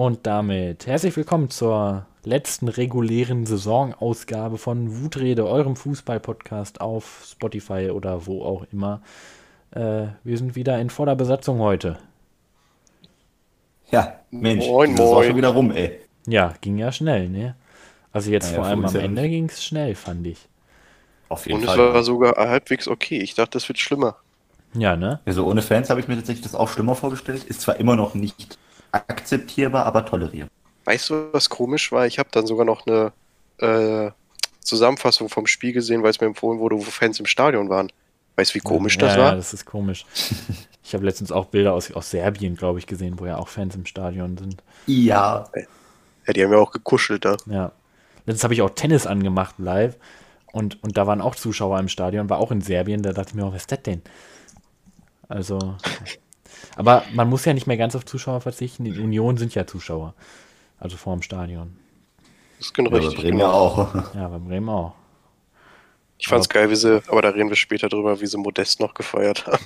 Und damit herzlich willkommen zur letzten regulären Saisonausgabe von Wutrede, eurem Fußball-Podcast auf Spotify oder wo auch immer. Äh, wir sind wieder in voller Besatzung heute. Ja, Mensch, Moin, das ist auch moin. schon wieder rum, ey. Ja, ging ja schnell, ne? Also jetzt Ja, vor allem am. Ende ging es schnell, fand ich. Auf jeden Und es Fall. war sogar halbwegs okay. Ich dachte, das wird schlimmer. Ja, ne? Also ohne Fans habe ich mir tatsächlich das auch schlimmer vorgestellt. Ist zwar immer noch nicht akzeptierbar, aber tolerierbar. Weißt du, was komisch war? Ich habe dann sogar noch eine äh, Zusammenfassung vom Spiel gesehen, weil es mir empfohlen wurde, wo Fans im Stadion waren. Weißt du, wie komisch ja, das Ja, war? das ist komisch. Ich habe letztens auch Bilder aus, aus Serbien, glaube ich, gesehen, wo ja auch Fans im Stadion sind. Ja. Ja, die haben ja auch gekuschelt da. Ja. Letztens habe ich auch Tennis angemacht live und, und da waren auch Zuschauer im Stadion, war auch in Serbien. Da dachte ich mir, was ist das denn? Also. Aber man muss ja nicht mehr ganz auf Zuschauer verzichten. Die Union sind ja Zuschauer. Also vor dem Stadion. Das ist genau Ja, aber richtig. Bremen ja Genau. auch. Ja, bei Bremen auch. Ich fand's geil, wie sie, aber da reden wir später drüber, wie sie Modest noch gefeiert haben.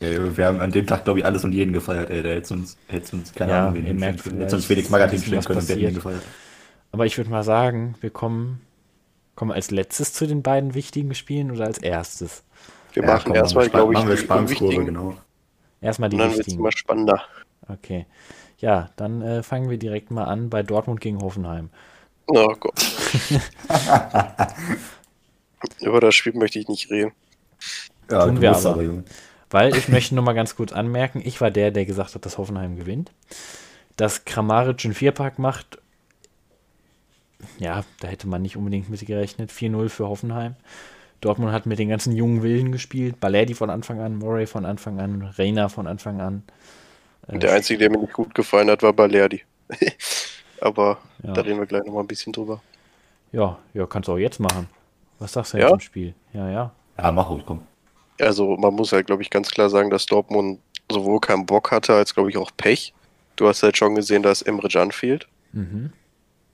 Ja, wir haben an dem Tag, glaube ich, alles und jeden gefeiert, ey. Da hätte uns, hätte uns keine Ja, Ahnung, wen hinstellen können. Hätte uns Felix hinstellen was können, wir hätten ihn gefeiert. Aber ich würde mal sagen, wir kommen, kommen als letztes zu den beiden wichtigen Spielen oder als erstes? Wir Ja, machen komm, erstmal, glaube ich, machen wir die Spannungskurve, wichtigen. genau. Erstmal die Und dann wird's wichtigen. immer spannender. Okay. Ja, dann äh, fangen wir direkt mal an bei Dortmund gegen Hoffenheim. Oh Gott. Über das Spiel möchte ich nicht reden. Ja, Tun wir aber. Junge. Weil ich möchte nur mal ganz kurz anmerken, ich war der, der gesagt hat, dass Hoffenheim gewinnt. Dass Kramaric einen Vierpack macht, ja, da hätte man nicht unbedingt mit gerechnet. 4-0 für Hoffenheim. Dortmund hat mit den ganzen jungen Wilden gespielt. Balerdi von Anfang an, Murray von Anfang an, Reina von Anfang an. Äh, Der einzige, der mir nicht gut gefallen hat, war Balerdi. aber Ja. da reden wir gleich nochmal ein bisschen drüber. ja, ja, kannst du auch jetzt machen. Was sagst du Ja? jetzt im Spiel? Ja, ja. Ja, mach ruhig, komm. Also man muss halt, glaube ich, ganz klar sagen, dass Dortmund sowohl keinen Bock hatte, als, glaube ich, auch Pech. Du hast halt schon gesehen, dass Emre Can fehlt. Mhm.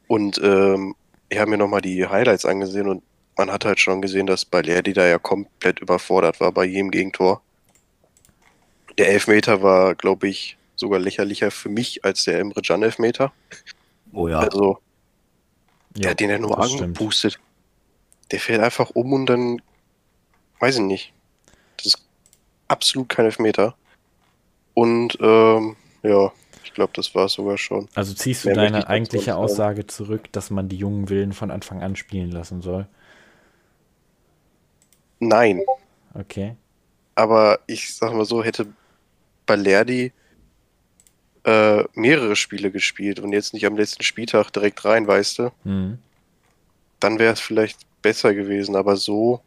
Und ähm, ich habe mir nochmal die Highlights angesehen und man hat halt schon gesehen, dass Balerdi da ja komplett überfordert war bei jedem Gegentor. Der Elfmeter war, glaube ich, sogar lächerlicher für mich als der Emre Can Elfmeter. Oh ja. Also, Ja, der hat den ja nur stimmt. angepustet. Der fällt einfach um und dann, weiß ich nicht. Das ist absolut kein Elfmeter. Und, ähm, ja, ich glaube, das war es sogar schon. Also ziehst du Mehr deine eigentliche. Aussage zurück, dass man die jungen Willen von Anfang an spielen lassen soll? Nein, Okay. aber ich sag mal so, hätte Balerdi äh, mehrere Spiele gespielt und jetzt nicht am letzten Spieltag direkt rein, weißt du, Mhm. dann wäre es vielleicht besser gewesen. Aber so,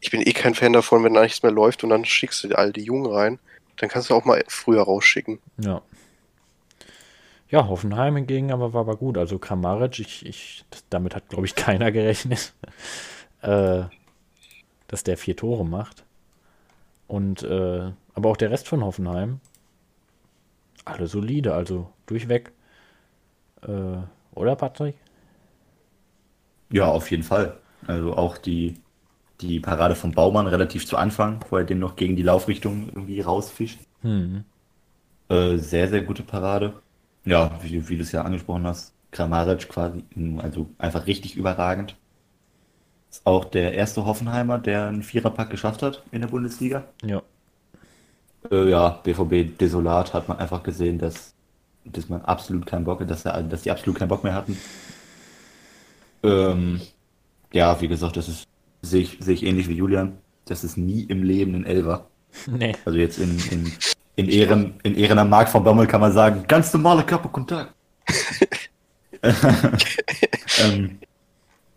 ich bin eh kein Fan davon, wenn da nichts mehr läuft und dann schickst du all die Jungen rein, dann kannst du auch mal früher rausschicken. Ja. Ja, Hoffenheim hingegen aber war aber gut. Also Kramaric, ich, ich, damit hat, glaube ich, keiner gerechnet, äh, dass der vier Tore macht. Und, äh, aber auch der Rest von Hoffenheim, alle solide, also durchweg. Äh, oder, Patrick? Ja, auf jeden Fall. Also auch die, die Parade von Baumann relativ zu Anfang, wo er den noch gegen die Laufrichtung irgendwie rausfischt. Hm. Äh, sehr, sehr gute Parade. Ja, wie, wie du es ja angesprochen hast, Kramaric quasi, also einfach richtig überragend. Ist auch der erste Hoffenheimer, der einen Viererpack geschafft hat in der Bundesliga. Ja. Äh, ja, BVB desolat hat man einfach gesehen, dass, dass man absolut keinen Bock, dass, er, dass die absolut keinen Bock mehr hatten. Ähm, ja, wie gesagt, das ist, sehe ich, sehe ich ähnlich wie Julian. Das ist nie im Leben ein Elfer. Nee. Also jetzt in, in, in Ehren, in Ehren am Markt von Bommel kann man sagen, ganz normaler Körperkontakt. ähm,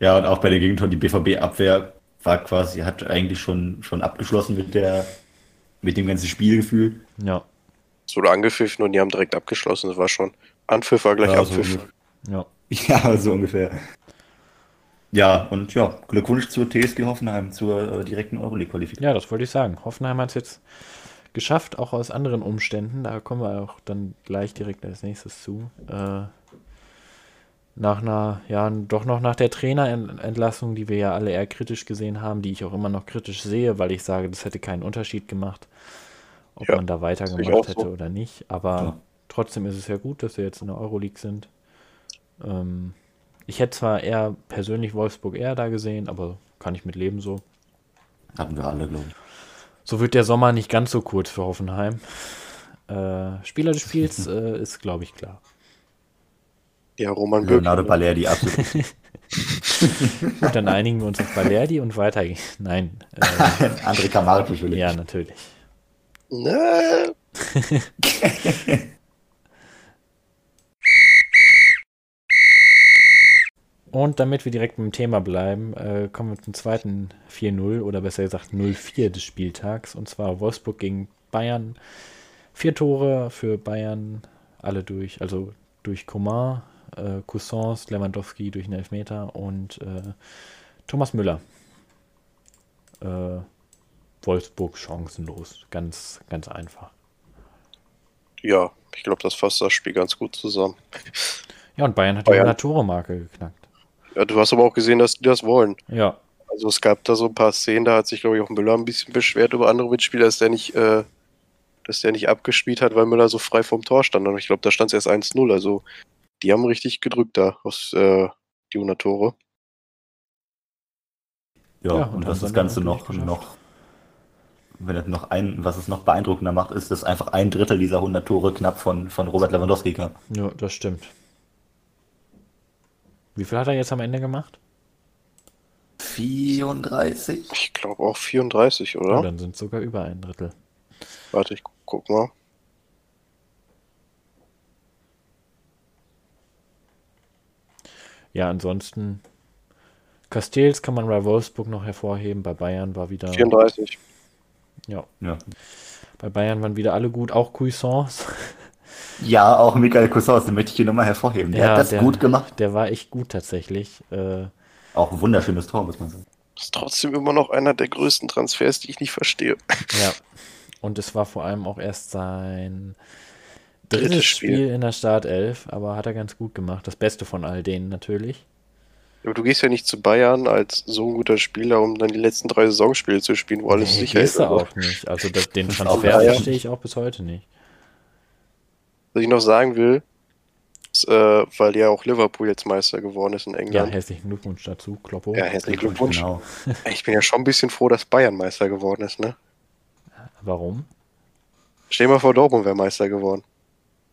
ja, und auch bei der Gegentor, die BVB-Abwehr war quasi, hat eigentlich schon, schon abgeschlossen mit der, mit dem ganzen Spielgefühl. Ja. Es wurde angepfiffen und die haben direkt abgeschlossen. Das war schon. Anpfiff war gleich Ja, so Abpfiff. Ja. Ja, so ungefähr. Ja, und ja, Glückwunsch zur TSG Hoffenheim, zur äh, direkten Euroleague-Qualifikation. Ja, das wollte ich sagen. Hoffenheim hat es jetzt geschafft, auch aus anderen Umständen. Da kommen wir auch dann gleich direkt als nächstes zu. Äh, nach einer, ja, doch noch nach der Trainerentlassung, die wir ja alle eher kritisch gesehen haben, die ich auch immer noch kritisch sehe, weil ich sage, das hätte keinen Unterschied gemacht, ob Ja, man da weitergemacht hätte so. oder nicht. Aber Ja. Trotzdem ist es ja gut, dass sie jetzt in der Euroleague sind. Ähm, ich hätte zwar eher persönlich Wolfsburg eher da gesehen, aber kann ich mit leben so. Hatten wir alle, glaube ich. So wird der Sommer nicht ganz so kurz für Hoffenheim. Äh, Spieler des Spiels äh, ist, glaube ich, klar. Ja, Roman Bürki. Leonardo Balerdi, absolut. Gut, dann einigen wir uns auf Balerdi und weitergehen. Nein. Äh, André Kamaric natürlich. ja, natürlich. Ne, Und damit wir direkt beim Thema bleiben, äh, kommen wir zum zweiten 4-0 oder besser gesagt 0-4 des Spieltags. Und zwar Wolfsburg gegen Bayern. Vier Tore für Bayern, alle durch, also durch Coman, äh, Cousins, Lewandowski durch einen Elfmeter und äh, Thomas Müller. Äh, Wolfsburg chancenlos. Ganz, ganz einfach. ja, ich glaube, das fasst das Spiel ganz gut zusammen. Ja, und Bayern hat die Bayern. 100-Tore-Marke geknackt. Ja, du hast aber auch gesehen, dass die das wollen. Ja, Also es gab da so ein paar Szenen, da hat sich, glaube ich, auch Müller ein bisschen beschwert über andere Mitspieler, dass der nicht, äh, dass der nicht abgespielt hat, weil Müller so frei vorm Tor stand. Und ich glaube, da stand es erst 1-0. Also die haben richtig gedrückt da aus äh, die 100 Tore. Ja, Ja, und, und was das Ganze noch, noch, wenn es noch ein, was es noch beeindruckender macht, ist, dass einfach ein Drittel dieser 100 Tore knapp von, von Robert Lewandowski kam. ja, das stimmt. Wie viel hat er jetzt am Ende gemacht? 34? Ich glaube auch 34, Ja, oder? dann sind es sogar über ein Drittel. Warte, ich gu- guck mal. Ja, ansonsten Castells kann man bei Wolfsburg noch hervorheben. Bei Bayern war wieder. 34. Ja, Ja. bei Bayern waren wieder alle gut, auch Cuisance. Ja, auch Michael Cousins, den möchte ich hier nochmal hervorheben. Der Ja, hat das der- gut gemacht. Der war echt gut tatsächlich. Äh, Auch ein wunderschönes Tor, muss man sagen. Das ist trotzdem immer noch einer der größten Transfers, die ich nicht verstehe. ja. Und es war vor allem auch erst sein drittes Spiel. Spiel. in der Startelf, aber hat er ganz gut gemacht. Das Beste von all denen natürlich. Aber du gehst ja nicht zu Bayern als so ein guter Spieler, um dann die letzten drei Saisonspiele zu spielen, wo alles Nee, sicher ist. Aber auch nicht. Also das, den Transfer ja. verstehe ich auch bis heute nicht. Was ich noch sagen will, ist, äh, weil ja auch Liverpool jetzt Meister geworden ist in Ja, England. herzlichen Glückwunsch dazu, Kloppo. Ja, herzlichen Glückwunsch. Genau. Ich bin ja schon ein bisschen froh, dass Bayern Meister geworden ist, ne? Warum? Stell dir mal vor, Dortmund wäre Meister geworden.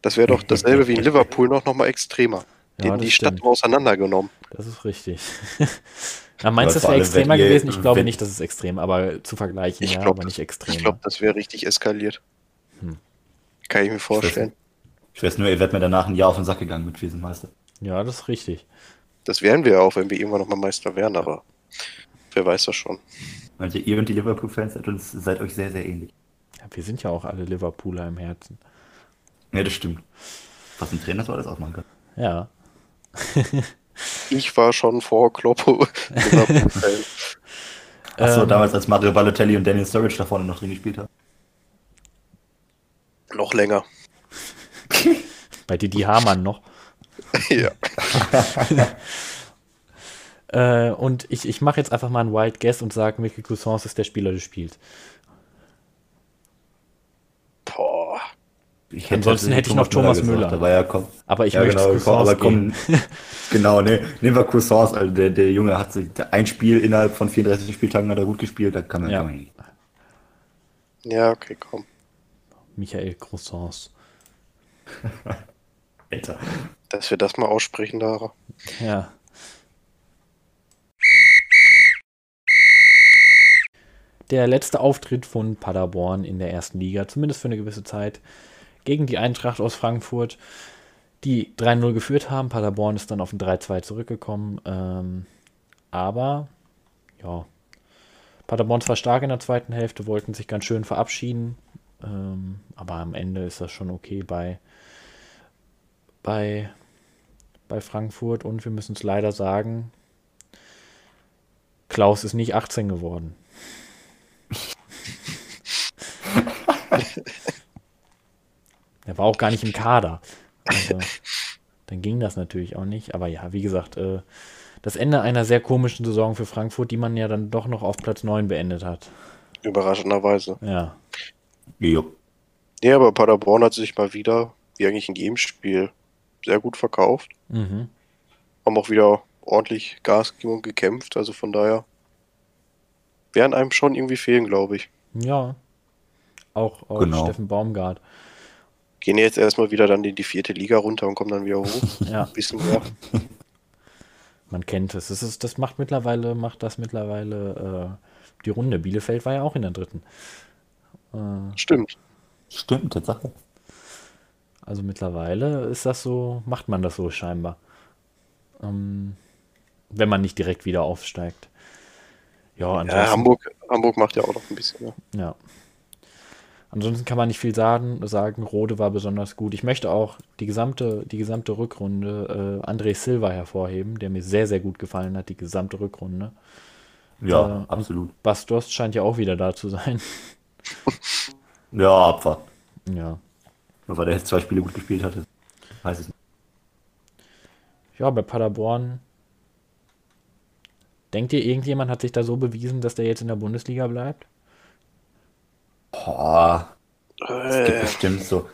Das wäre doch dasselbe wie in Liverpool, noch, noch mal extremer. Die, Ja, die Stadt stimmt. auseinandergenommen. Das ist richtig. ja, meinst du, das wäre extremer ihr- gewesen? Ich glaube wenn- nicht, dass es extrem, aber zu vergleichen, Ich ja, glaube, aber nicht ich extrem. glaube, das wäre richtig eskaliert. Hm. Kann ich mir vorstellen. Ich weiß nur, ihr werdet mir danach ein Jahr auf den Sack gegangen mit Wiesenmeister. Ja, das ist richtig. Das wären wir auch, wenn wir irgendwann noch mal Meister wären, aber wer weiß das schon. Also ihr und die Liverpool-Fans seid, uns, seid euch sehr, sehr ähnlich. Ja, wir sind ja auch alle Liverpooler im Herzen. Ja, das stimmt. Was ein Trainer so alles ausmachen kann. Ja. Ich war schon vor Kloppo. Achso, Ähm, damals als Mario Balotelli und Daniel Sturridge da vorne noch drin gespielt haben. noch länger. Bei Didi Hamann noch. ja. Äh, und ich, ich mache jetzt einfach mal einen Wild Guess und sage, Michael Cousins ist der Spieler des Spiels. Boah. Ich Ansonsten hätte ich noch Thomas Müller. gesagt, Aber ja, komm. Aber ich ja, möchte genau, komm, aber komm, genau, ne, nehmen wir Cousins, also der, der Junge hat sich ein Spiel innerhalb von 34 Spieltagen hat er gut gespielt, da kann man Ja. nicht. Ja, okay, komm. Michael Cousins. Alter. Dass wir das mal aussprechen, Lara. Ja. Der letzte Auftritt von Paderborn in der ersten Liga, zumindest für eine gewisse Zeit, gegen die Eintracht aus Frankfurt, die 3-0 geführt haben. Paderborn ist dann auf ein 3-2 zurückgekommen. Ähm, aber, ja, Paderborn zwar stark in der zweiten Hälfte, wollten sich ganz schön verabschieden. Ähm, aber am Ende ist das schon okay bei, bei, bei Frankfurt. Und wir müssen es leider sagen, Klaus ist nicht 18 geworden. Er war auch gar nicht im Kader. Also, dann ging das natürlich auch nicht. Aber ja, wie gesagt, äh, das Ende einer sehr komischen Saison für Frankfurt, die man ja dann doch noch auf Platz 9 beendet hat. Überraschenderweise. Ja, Jo. Ja, aber Paderborn hat sich mal wieder wie eigentlich in jedem Spiel, sehr gut verkauft. Mhm. Haben auch wieder ordentlich Gas gegeben und gekämpft. Also von daher werden einem schon irgendwie fehlen, glaube ich. Ja. Auch, auch Genau. Steffen Baumgart. Gehen jetzt erstmal wieder dann in die vierte Liga runter und kommen dann wieder hoch. Ja, Ein bisschen mehr. man kennt es. Das, ist, das macht mittlerweile, macht das mittlerweile äh, die Runde. Bielefeld war ja auch in der dritten. Äh, Stimmt. Stimmt, Tatsache. also mittlerweile ist das so, macht man das so scheinbar. Ähm, wenn man nicht direkt wieder aufsteigt. Ja, Ja, ansonsten, Hamburg, Hamburg macht ja auch noch ein bisschen. Ne? ja. Ansonsten kann man nicht viel sagen. sagen. Rode war besonders gut. Ich möchte auch die gesamte, die gesamte Rückrunde äh, André Silva hervorheben, der mir sehr, sehr gut gefallen hat, die gesamte Rückrunde. Ja, Äh, absolut. Bas Dost scheint ja auch wieder da zu sein. Ja, Abfahrt. Ja. Nur weil er jetzt zwei Spiele gut gespielt hatte. Weiß ich nicht. Ja, bei Paderborn. Denkt ihr, irgendjemand hat sich da so bewiesen, dass der jetzt in der Bundesliga bleibt? Boah, es gibt Äh, bestimmt so,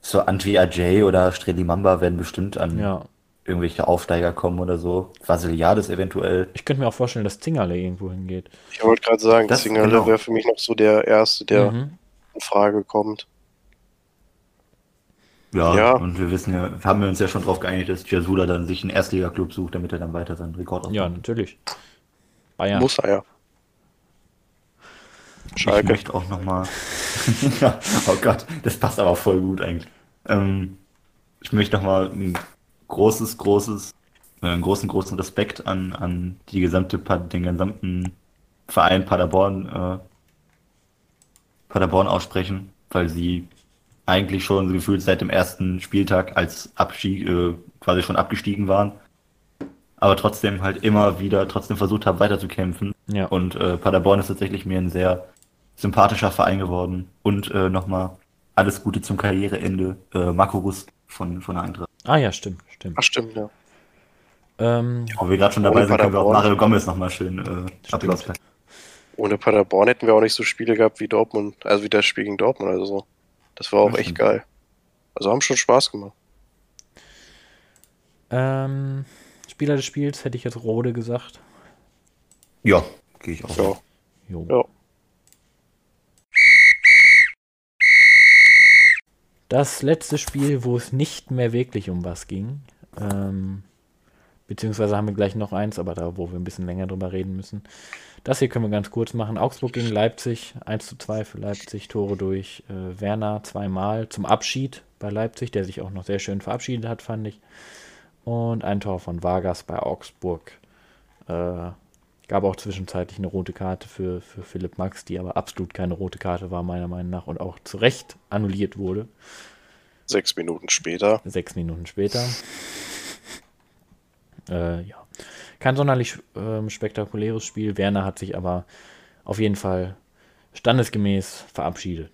so Antwi Ajay oder Streli Mamba werden bestimmt an Ja. irgendwelche Aufsteiger kommen oder so. Vasiliades eventuell. Ich könnte mir auch vorstellen, dass Zingerle irgendwo hingeht. ich wollte gerade sagen, Das- Zingerle genau. wäre für mich noch so der Erste, der Mhm. in Frage kommt. Ja, Ja. und wir wissen ja, haben wir uns ja schon darauf geeinigt, dass Jasula dann sich einen Erstliga-Club sucht, damit er dann weiter seinen Rekord Ja, aufbaut. natürlich. Bayern. Muss er ja. Ich Schalke. möchte auch nochmal. ja, oh Gott, das passt aber voll gut eigentlich. Ähm, ich möchte nochmal ein großes, großes, äh, einen großen, großen Respekt an, an die gesamte, den gesamten Verein Paderborn, äh, Paderborn aussprechen, weil sie eigentlich schon so gefühlt seit dem ersten Spieltag als Abstieg, äh, quasi schon abgestiegen waren. Aber trotzdem halt immer wieder trotzdem versucht haben, weiterzukämpfen. Ja. Und äh, Paderborn ist tatsächlich mir ein sehr sympathischer Verein geworden. Und äh, nochmal alles Gute zum Karriereende. Äh, Marco Rust von, von der Eintracht. Ah ja, stimmt, stimmt. Ach, stimmt, ja. Ähm, Wo wir gerade schon dabei Ohne sind, können wir auch Paderborn. Mario Gomez nochmal schön äh, Applaus klatschen. Ohne Paderborn hätten wir auch nicht so Spiele gehabt wie Dortmund, also wie das Spiel gegen Dortmund oder so. Das war auch Ja, echt stimmt. geil. Also haben schon Spaß gemacht. ähm, Spieler des Spiels hätte ich jetzt Rode gesagt. Ja, gehe ich auch. Ja. Jo. Ja. Das letzte Spiel, wo es nicht mehr wirklich um was ging, ähm, beziehungsweise haben wir gleich noch eins, aber da, wo wir ein bisschen länger drüber reden müssen. Das hier können wir ganz kurz machen. Augsburg gegen Leipzig, 1 zu 2 für Leipzig, Tore durch äh, Werner zweimal zum Abschied bei Leipzig, der sich auch noch sehr schön verabschiedet hat, fand ich. Und ein Tor von Vargas bei Augsburg. Äh, gab auch zwischenzeitlich eine rote Karte für, für Philipp Max, die aber absolut keine rote Karte war, meiner Meinung nach, und auch zu Recht annulliert wurde. Sechs Minuten später. Sechs Minuten später. Äh, ja. Kein sonderlich ähm, spektakuläres Spiel. Werner hat sich aber auf jeden Fall standesgemäß verabschiedet.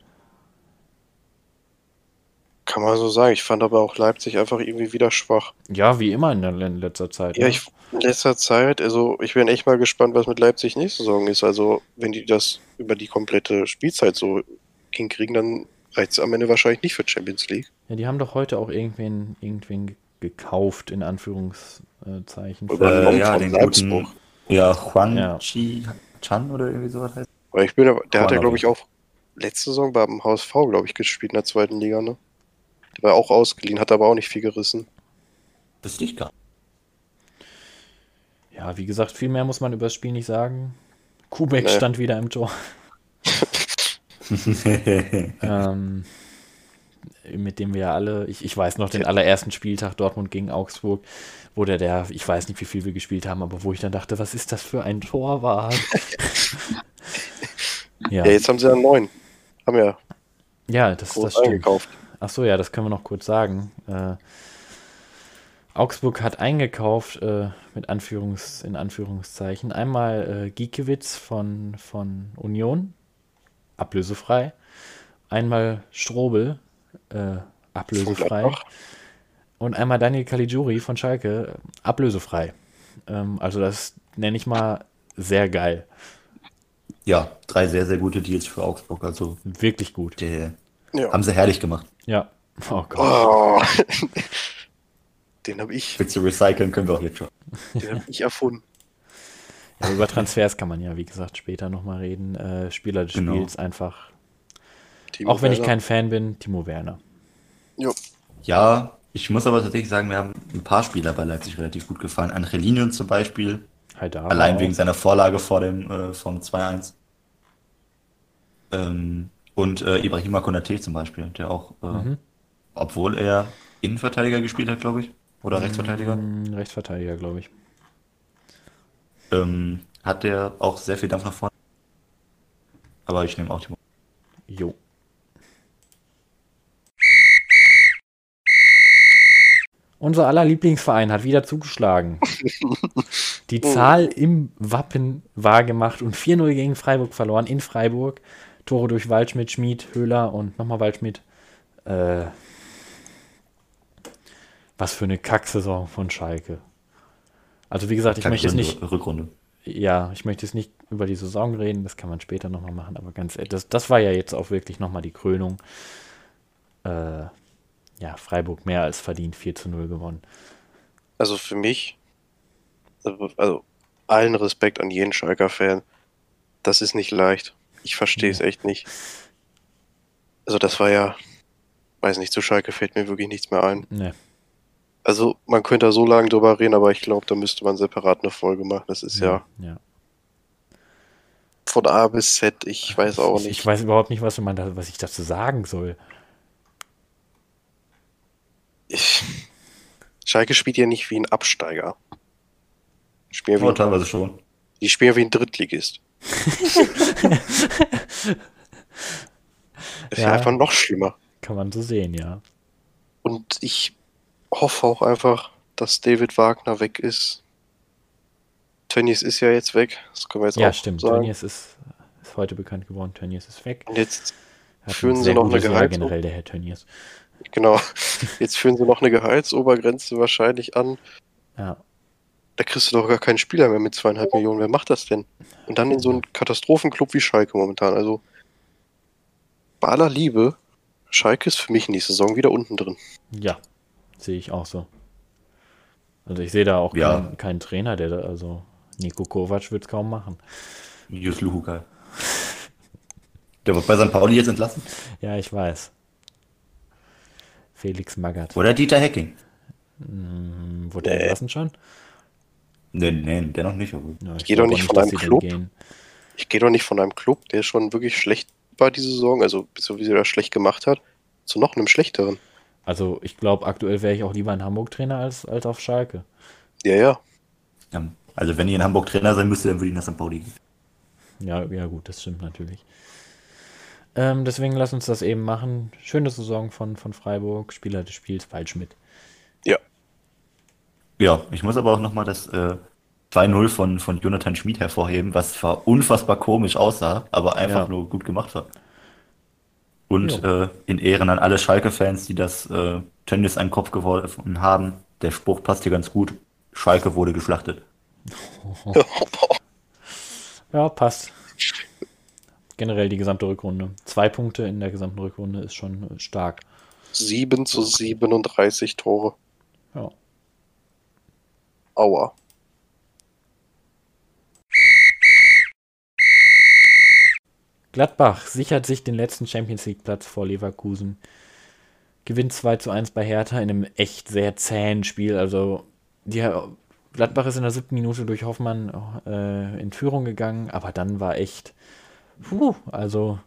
Kann man so sagen. Ich fand aber auch Leipzig einfach irgendwie wieder schwach. Ja, wie immer in, der, in letzter Zeit. Ja, ne? ich in letzter Zeit, also ich bin echt mal gespannt, was mit Leipzig nächste Saison ist. Also, wenn die das über die komplette Spielzeit so hinkriegen, dann reicht es am Ende wahrscheinlich nicht für Champions League. ja, die haben doch heute auch irgendwen, irgendwen ge- gekauft, in Anführungszeichen. Übernommen Äh, ja, den Salzburg. guten, ja, Juan Ja. Chi Chan oder irgendwie sowas heißt. Weil ich bin, aber- der hat ja, glaube ich, auch letzte Saison beim HSV, glaube ich, gespielt in der zweiten Liga, ne? Der war auch ausgeliehen, hat aber auch nicht viel gerissen. Wüsste ich gar nicht. ja, wie gesagt, viel mehr muss man über das Spiel nicht sagen. Kubek Nee. stand wieder im Tor. ähm, mit dem wir ja alle, ich, ich weiß noch den allerersten Spieltag Dortmund gegen Augsburg, wo der, der, ich weiß nicht, wie viel wir gespielt haben, aber wo ich dann dachte, was ist das für ein Torwart? ja, Ja, jetzt haben sie einen neuen. Haben ja ja, das, das stimmt. eingekauft. Ach so, ja, das können wir noch kurz sagen. Äh, Augsburg hat eingekauft, äh, mit Anführungs, in Anführungszeichen, einmal äh, Giekewitz von, von Union, ablösefrei. Einmal Strobel, äh, ablösefrei. Und einmal Daniel Caligiuri von Schalke, ablösefrei. Ähm, also das nenne ich mal sehr geil. Ja, drei sehr, sehr gute Deals für Augsburg. Also, Wirklich gut. die Ja. haben sie herrlich gemacht. Ja, Oh Gott. Oh. Den habe ich, Willst du recyceln, können wir auch jetzt schon. den hab ich erfunden. Ja, über Transfers kann man ja, wie gesagt, später nochmal reden. Äh, Spieler des Genau. Spiels einfach. Timo auch wenn ich Werner. kein Fan bin, Timo Werner. Jo. Ja, ich muss aber tatsächlich sagen, mir haben ein paar Spieler bei Leipzig relativ gut gefallen. Angelino zum Beispiel, Haidara allein auch. wegen seiner Vorlage vor dem äh, vom 2-1. Ähm, und äh, Ibrahima Konate zum Beispiel, der auch, äh, Mhm. obwohl er Innenverteidiger gespielt hat, glaube ich, oder Rechtsverteidiger, Mm, Rechtsverteidiger, glaube ich. ähm, hat der auch sehr viel Dampf nach vorne. Aber ich nehme auch Timo. Jo. Unser aller Lieblingsverein hat wieder zugeschlagen. Die Zahl im Wappen war gemacht und 4-0 gegen Freiburg verloren in Freiburg. Tore durch Waldschmidt, Schmid, Höhler und nochmal Waldschmidt. Äh, was für eine Kacksaison von Schalke. Also wie gesagt, ich möchte jetzt nicht Rückrunde. ja, ich möchte jetzt nicht über die Saison reden, das kann man später nochmal machen, aber ganz ehrlich, das, das war ja jetzt auch wirklich nochmal die Krönung. Äh, ja, Freiburg mehr als verdient 4 zu 0 gewonnen. Also für mich, also, also allen Respekt an jeden Schalker-Fan, das ist nicht leicht. Ich verstehe es echt nicht. Also das war ja, weiß nicht, zu Schalke fällt mir wirklich nichts mehr ein. Ne, Also man könnte da so lange drüber reden, aber ich glaube, da müsste man separat eine Folge machen. Das ist ja ja. von A bis Z, ich weiß auch Ich, nicht. ich weiß überhaupt nicht, was, man da, was ich dazu sagen soll. Ich, Schalke spielt ja nicht wie ein Absteiger. Spielen Oh, wie, teilweise schon. die spielen wie ein Drittligist. ist ja. Ja. einfach noch schlimmer. Kann man so sehen, ja. Und ich hoffe auch einfach, dass David Wagner weg ist. Tönnies ist ja jetzt weg. Das können wir jetzt Ja, auch stimmt. sagen. Tönnies ist, ist heute bekannt geworden. Tönnies ist weg. Und jetzt, Hat Führen Sie noch eine Gehalts- generell, der Herr Tönnies. genau, jetzt führen sie noch eine Gehaltsobergrenze wahrscheinlich an. Ja. Da kriegst du doch gar keinen Spieler mehr mit zweieinhalb Millionen. Wer macht das denn? Und dann in so einen Katastrophenclub wie Schalke momentan. Also, bei aller Liebe, Schalke ist für mich in die Saison wieder unten drin. Ja, sehe ich auch so. Also ich sehe da auch Ja. keinen, keinen Trainer, der da, also Nico Kovac wird es kaum machen. Jus Luhukai. Der wird bei St. Pauli jetzt entlassen. Ja, ich weiß. Felix Magath. Oder Dieter Hecking. Hm, wurde er Nee. entlassen schon? Nee, nee, der noch nicht. Aber Ja, ich Geh doch glaub auch nicht von einem Club. gehen. Ich gehe doch nicht von einem Club, der schon wirklich schlecht war diese Saison, also so wie sie das schlecht gemacht hat, zu noch einem schlechteren. Also ich glaube, aktuell wäre ich auch lieber ein Hamburg-Trainer als, als auf Schalke. Ja, ja. Ja, also wenn ihr in Hamburg Trainer sein müsst, dann würde ich nach St. Pauli gehen. Ja, ja gut, das stimmt natürlich. Ähm, deswegen lass uns das eben machen. Schöne Saison von, von Freiburg. Spieler des Spiels, Waldschmidt. Ja. Ja, ich muss aber auch nochmal das äh, 2-0 von, von Jonathan Schmid hervorheben, was zwar unfassbar komisch aussah, aber einfach Ja. nur gut gemacht war. Und Jo. äh, in Ehren an alle Schalke-Fans, die das äh, Tönnies an den Kopf geworfen haben, der Spruch passt hier ganz gut. Schalke wurde geschlachtet. Ja, passt. Generell die gesamte Rückrunde. Zwei Punkte in der gesamten Rückrunde ist schon stark. 7 zu 37 Tore. Ja. Aua. Gladbach sichert sich den letzten Champions League Platz vor Leverkusen. Gewinnt 2 zu 1 bei Hertha in einem echt sehr zähen Spiel. Also die Gladbach ist in der siebten Minute durch Hoffmann äh, in Führung gegangen, aber dann war echt, puh, also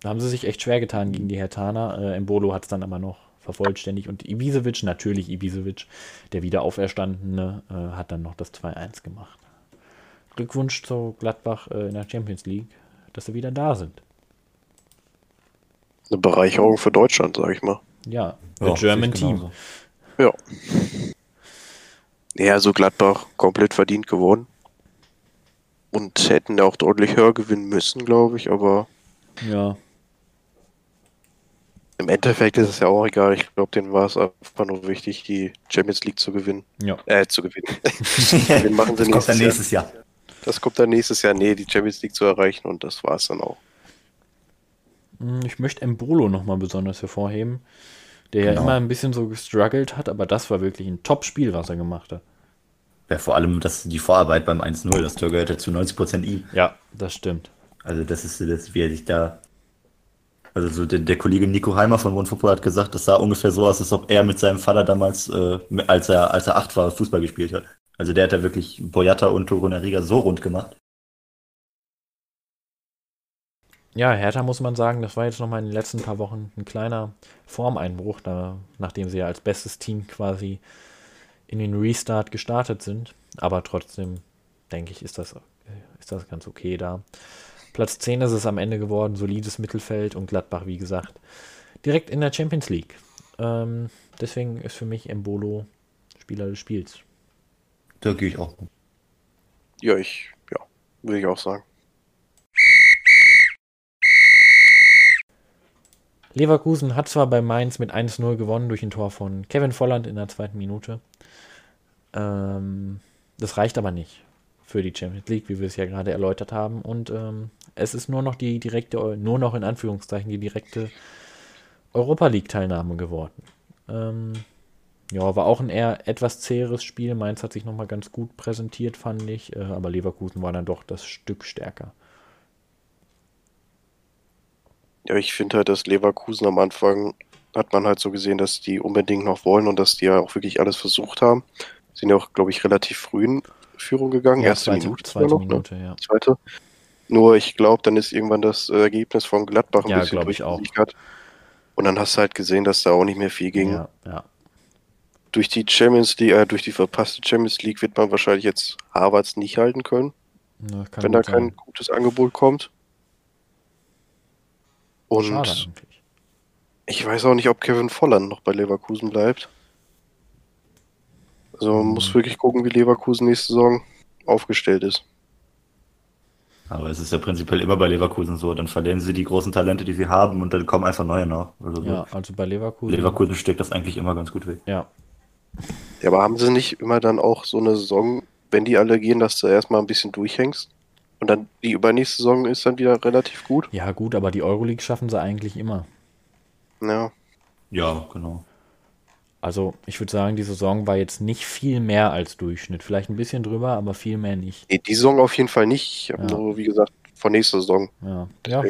da haben sie sich echt schwer getan gegen die Hertaner. Äh, Embolo hat es dann aber noch vervollständigt und Ibisevic, natürlich Ibisevic, der wieder auferstandene, äh, hat dann noch das 2-1 gemacht. Glückwunsch zu Gladbach äh, in der Champions League, dass sie wieder da sind. Eine Bereicherung für Deutschland, sag ich mal. Ja, the Ja, German sehe ich Team. genauso. Ja. Ja, also Gladbach komplett verdient gewonnen. Und hätten auch deutlich höher gewinnen müssen, glaube ich, aber Ja, im Endeffekt ist es ja auch egal. Ich glaube, denen war es einfach nur wichtig, die Champions League zu gewinnen. ja. Äh, zu gewinnen. Den machen sie Das kommt dann nächstes Jahr. Jahr. Das kommt dann nächstes Jahr, nee, die Champions League zu erreichen und das war es dann auch. Hm, Ich möchte Embolo nochmal besonders hervorheben. der ja Genau. immer ein bisschen so gestruggelt hat, aber das war wirklich ein Top-Spiel, was er gemacht hat. Ja, vor allem das, die Vorarbeit beim 1-0, das Tor gehört ja zu 90% ihm. Ja, das stimmt. Also das ist so das, wie er sich da. Also so der, der Kollege Nico Heimer von Football hat gesagt, das sah ungefähr so aus, als ob er mit seinem Vater damals, äh, als er als er acht war, Fußball gespielt hat. Also der hat da wirklich Boyata und Torunariga so rund gemacht. Ja, Hertha muss man sagen, das war jetzt nochmal in den letzten paar Wochen ein kleiner Formeinbruch, da, nachdem sie ja als bestes Team quasi in den Restart gestartet sind. Aber trotzdem, denke ich, ist das, ist das ganz okay da. Platz 10 ist es am Ende geworden, solides Mittelfeld und Gladbach, wie gesagt, direkt in der Champions League. Ähm, deswegen ist für mich Embolo Spieler des Spiels. Da gehe ich auch. Ja, ich, ja, würde ich auch sagen. Leverkusen hat zwar bei Mainz mit 1-0 gewonnen durch ein Tor von Kevin Volland in der zweiten Minute. Ähm, das reicht aber nicht für die Champions League, wie wir es ja gerade erläutert haben. Und ähm, es ist nur noch die direkte, nur noch in Anführungszeichen die direkte Europa League-Teilnahme geworden. Ähm, ja, war auch ein eher etwas zäheres Spiel. Mainz hat sich nochmal ganz gut präsentiert, fand ich. Äh, aber Leverkusen war dann doch das Stück stärker. Ja, ich finde halt, dass Leverkusen am Anfang hat man halt so gesehen, dass die unbedingt noch wollen und dass die ja auch wirklich alles versucht haben. Sind ja auch, glaube ich, relativ früh in Führung gegangen. Erste zweite, Minute zweite noch, ne? Minute, ja. Zweite. Nur ich glaube, dann ist irgendwann das äh, Ergebnis von Gladbach ein Ja, bisschen glaub ich auch. durchgesickert. Und dann hast du halt gesehen, dass da auch nicht mehr viel ging. Ja, ja. Durch die Champions League, äh, durch die verpasste Champions League wird man wahrscheinlich jetzt Harvards nicht halten können, kann wenn da gut sein. kein gutes Angebot kommt. Und ich weiß auch nicht, ob Kevin Volland noch bei Leverkusen bleibt. Also man Mhm. muss wirklich gucken, wie Leverkusen nächste Saison aufgestellt ist. Aber es ist ja prinzipiell immer bei Leverkusen so. Dann verlieren sie die großen Talente, die sie haben, und dann kommen einfach neue nach. Also so. Ja, also bei Leverkusen. Leverkusen steckt das eigentlich immer ganz gut weg. Ja, Ja, aber haben sie nicht immer dann auch so eine Saison, wenn die alle gehen, dass du erstmal ein bisschen durchhängst? Und dann die übernächste Saison ist dann wieder relativ gut? ja gut, aber die Euroleague schaffen sie eigentlich immer. Ja. Ja, genau. Also ich würde sagen, die Saison war jetzt nicht viel mehr als Durchschnitt. Vielleicht ein bisschen drüber, aber viel mehr nicht. Nee, die Saison auf jeden Fall nicht. Ich habe Ja. nur, wie gesagt, von nächster Saison. Ja, ja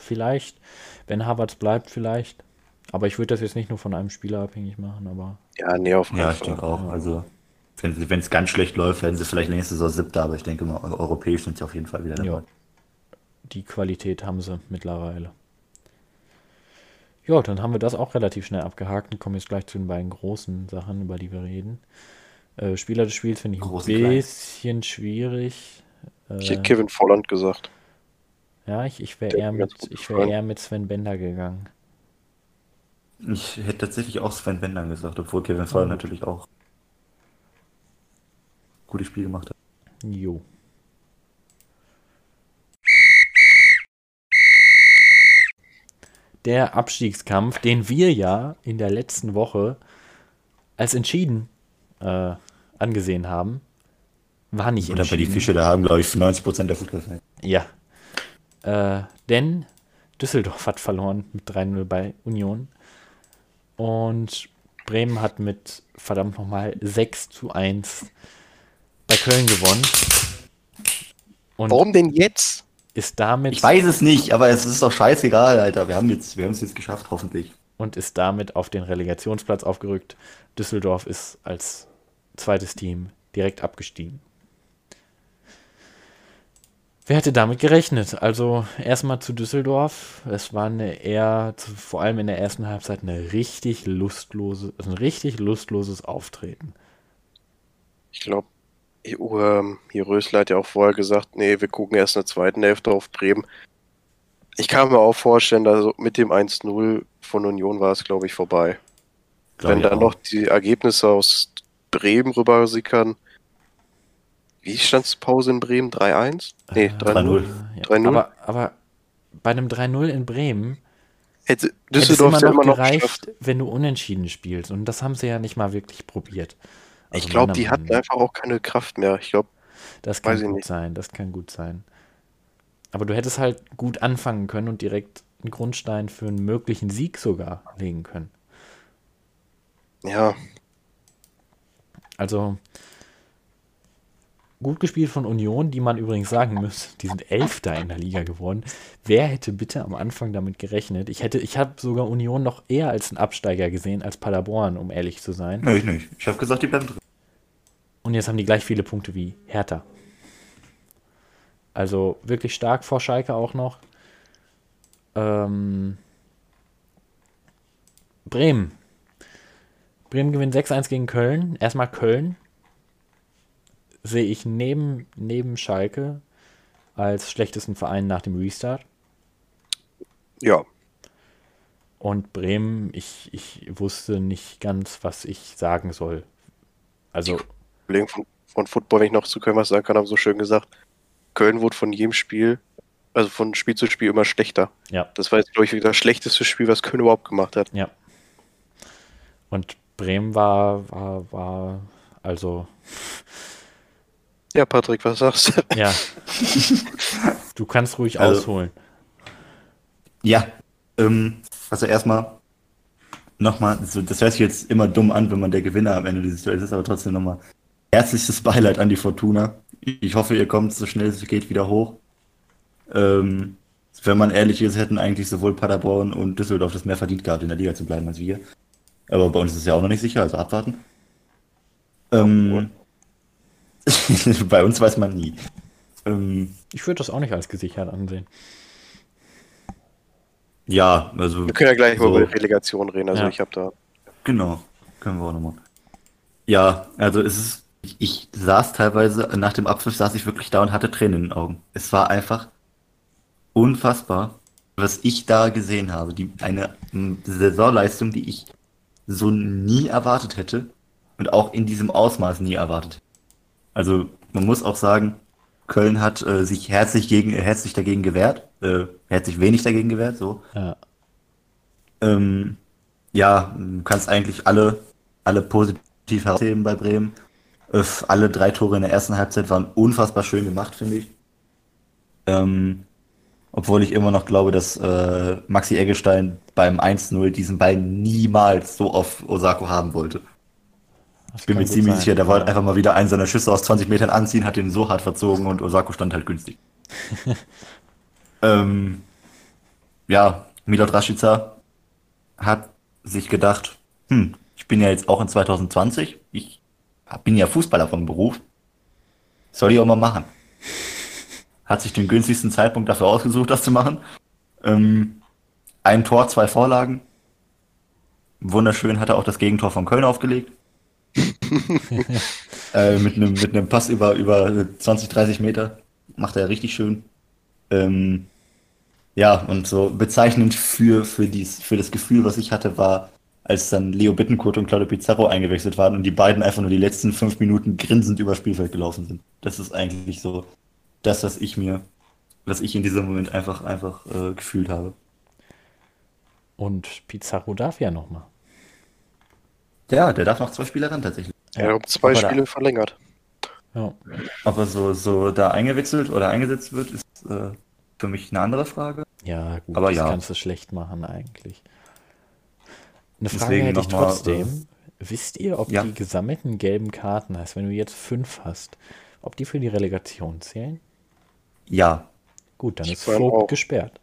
vielleicht. Wenn Havertz bleibt, vielleicht. Aber ich würde das jetzt nicht nur von einem Spieler abhängig machen, aber Ja, nee, auf keinen Ja, ich Fall. denke auch. Also, wenn es ganz schlecht läuft, werden sie vielleicht nächste Saison siebter, aber ich denke mal, eu- europäisch sind sie auf jeden Fall wieder dabei. ja. Die Qualität haben sie mittlerweile. Ja, dann haben wir das auch relativ schnell abgehakt und kommen jetzt gleich zu den beiden großen Sachen, über die wir reden. Äh, Spieler des Spiels finde ich ein und klein. bisschen schwierig. Ich Äh, hätte Kevin Volland gesagt. Ja, ich, ich wäre eher, mit, ich wär eher mit Sven Bender gegangen. Ich hätte tatsächlich auch Sven Bender gesagt, obwohl Kevin Volland Oh. natürlich auch gutes Spiel gemacht hat. Jo. Der Abstiegskampf, den wir ja in der letzten Woche als entschieden äh, angesehen haben, war nicht Oder bei die entschieden. Fische, da haben, glaube ich, 90% der Fußballfans. Ja. Äh, denn Düsseldorf hat verloren mit 3-0 bei Union. Und Bremen hat mit verdammt nochmal 6 zu 1 bei Köln gewonnen. Und Warum denn jetzt? Ist damit Ich weiß es nicht, aber es ist doch scheißegal, Alter. Wir haben jetzt, wir haben es jetzt geschafft, hoffentlich. und ist damit auf den Relegationsplatz aufgerückt. Düsseldorf ist als zweites Team direkt abgestiegen. Wer hätte damit gerechnet? Also erstmal zu Düsseldorf. Es war eine eher, zu, vor allem in der ersten Halbzeit, eine richtig lustlose, also ein richtig lustloses Auftreten. Ich glaube, hier Rösler hat ja auch vorher gesagt, nee, wir gucken erst in der zweiten Hälfte auf Bremen. Ich kann mir auch vorstellen, dass mit dem 1-0 von Union war es, glaube ich, vorbei. Glaub Wenn ich dann auch. noch die Ergebnisse aus Bremen rüber sickern. Wie stand es Pause in Bremen? 3-1? Nee, Äh, 3-0. Ja, 3-0? aber, aber bei einem 3-0 in Bremen Hätte hätte es Düsseldorf immer noch immer noch gereicht, geschafft. wenn du unentschieden spielst. Und das haben sie ja nicht mal wirklich probiert. Also ich glaube, die hatten einfach auch keine Kraft mehr. Ich glaube, Das kann gut nicht. sein, das kann gut sein. Aber du hättest halt gut anfangen können und direkt einen Grundstein für einen möglichen Sieg sogar legen können. Ja, Also gut gespielt von Union, die man übrigens sagen muss, die sind Elfter in der Liga geworden. Wer hätte bitte am Anfang damit gerechnet? Ich hätte, ich habe sogar Union noch eher als einen Absteiger gesehen als Paderborn, um ehrlich zu sein. Nö, ich nicht. Ich habe gesagt, die bleiben drin. Und jetzt haben die gleich viele Punkte wie Hertha. Also wirklich stark vor Schalke auch noch. Ähm, Bremen. Bremen gewinnt 6-1 gegen Köln. Erstmal Köln. Sehe ich neben, neben Schalke als schlechtesten Verein nach dem Restart. ja. Und Bremen, ich, ich wusste nicht ganz, was ich sagen soll. Also, Kollegen von, von Football, wenn ich noch zu Köln was sagen kann, haben so schön gesagt, Köln wurde von jedem Spiel, also von Spiel zu Spiel immer schlechter. ja. Das war jetzt, glaube ich, das schlechteste Spiel, was Köln überhaupt gemacht hat. Ja. Und Bremen war, war, war, also, Ja, Patrick, was sagst du? ja. du kannst ruhig Also- ausholen. Ja, ähm, also erstmal nochmal, so, das hört sich jetzt immer dumm an, wenn man der Gewinner am Ende dieses Duells ist, aber trotzdem nochmal herzlichstes Beileid an die Fortuna. Ich hoffe, ihr kommt so schnell es geht wieder hoch. Ähm, wenn man ehrlich ist, hätten eigentlich sowohl Paderborn und Düsseldorf das mehr verdient gehabt, in der Liga zu bleiben als wir. Aber bei uns ist es ja auch noch nicht sicher, also abwarten. Ähm, bei uns weiß man nie. Ähm, Ich würde das auch nicht als gesichert ansehen. ja, also Wir können ja gleich mal So. über die Relegation reden. Also Ja. ich habe da. Genau, können wir auch nochmal. Ja, also es ist, ich, ich saß teilweise, nach dem Abpfiff saß ich wirklich da und hatte Tränen in den Augen. Es war einfach unfassbar, was ich da gesehen habe. Die, eine Saisonleistung, die ich so nie erwartet hätte und auch in diesem Ausmaß nie erwartet. Also man muss auch sagen, Köln hat äh, sich herzlich gegen, äh, herzlich dagegen gewehrt, äh, herzlich wenig dagegen gewehrt, so. Ja. Ähm, ja, du kannst eigentlich alle, alle positiv herausheben bei Bremen. Äh, alle drei Tore in der ersten Halbzeit waren unfassbar schön gemacht, finde ich. Ähm, obwohl ich immer noch glaube, dass äh, Maxi Eggestein beim 1-0 diesen Ball niemals so auf Osako haben wollte. Das Ich bin mir ziemlich sein. sicher, der wollte einfach mal wieder einen seiner Schüsse aus 20 Metern anziehen, hat den so hart verzogen und Osako stand halt günstig. ähm, ja, Milot Rashica hat sich gedacht, hm, ich bin ja jetzt auch in 2020, ich bin ja Fußballer vom Beruf, soll ich auch mal machen. Hat sich den günstigsten Zeitpunkt dafür ausgesucht, das zu machen. Ähm, ein Tor, zwei Vorlagen. Wunderschön hat er auch das Gegentor von Köln aufgelegt. äh, mit einem mit einem Pass über, über 20, 30 Meter. Macht er richtig schön. Ähm, ja, und so bezeichnend für, für, dies, für das Gefühl, was ich hatte, war, als dann Leo Bittencourt und Claudio Pizarro eingewechselt waren und die beiden einfach nur die letzten fünf Minuten grinsend übers Spielfeld gelaufen sind. Das ist eigentlich so das, was ich mir, was ich in diesem Moment einfach, einfach äh, gefühlt habe. Und Pizarro darf ja nochmal. Ja, der darf noch zwei Spiele ran tatsächlich. Er hat um zwei aber da- Spiele verlängert. Ja. Ob er so, so da eingewechselt oder eingesetzt wird, ist äh, für mich eine andere Frage. Ja, gut, Aber das ja. kannst du schlecht machen eigentlich. Eine Frage Deswegen hätte ich noch mal, trotzdem. Wisst ihr, ob ja. die gesammelten gelben Karten, heißt, wenn du jetzt fünf hast, ob die für die Relegation zählen? Ja, Gut, dann Ich ist Vogt gesperrt.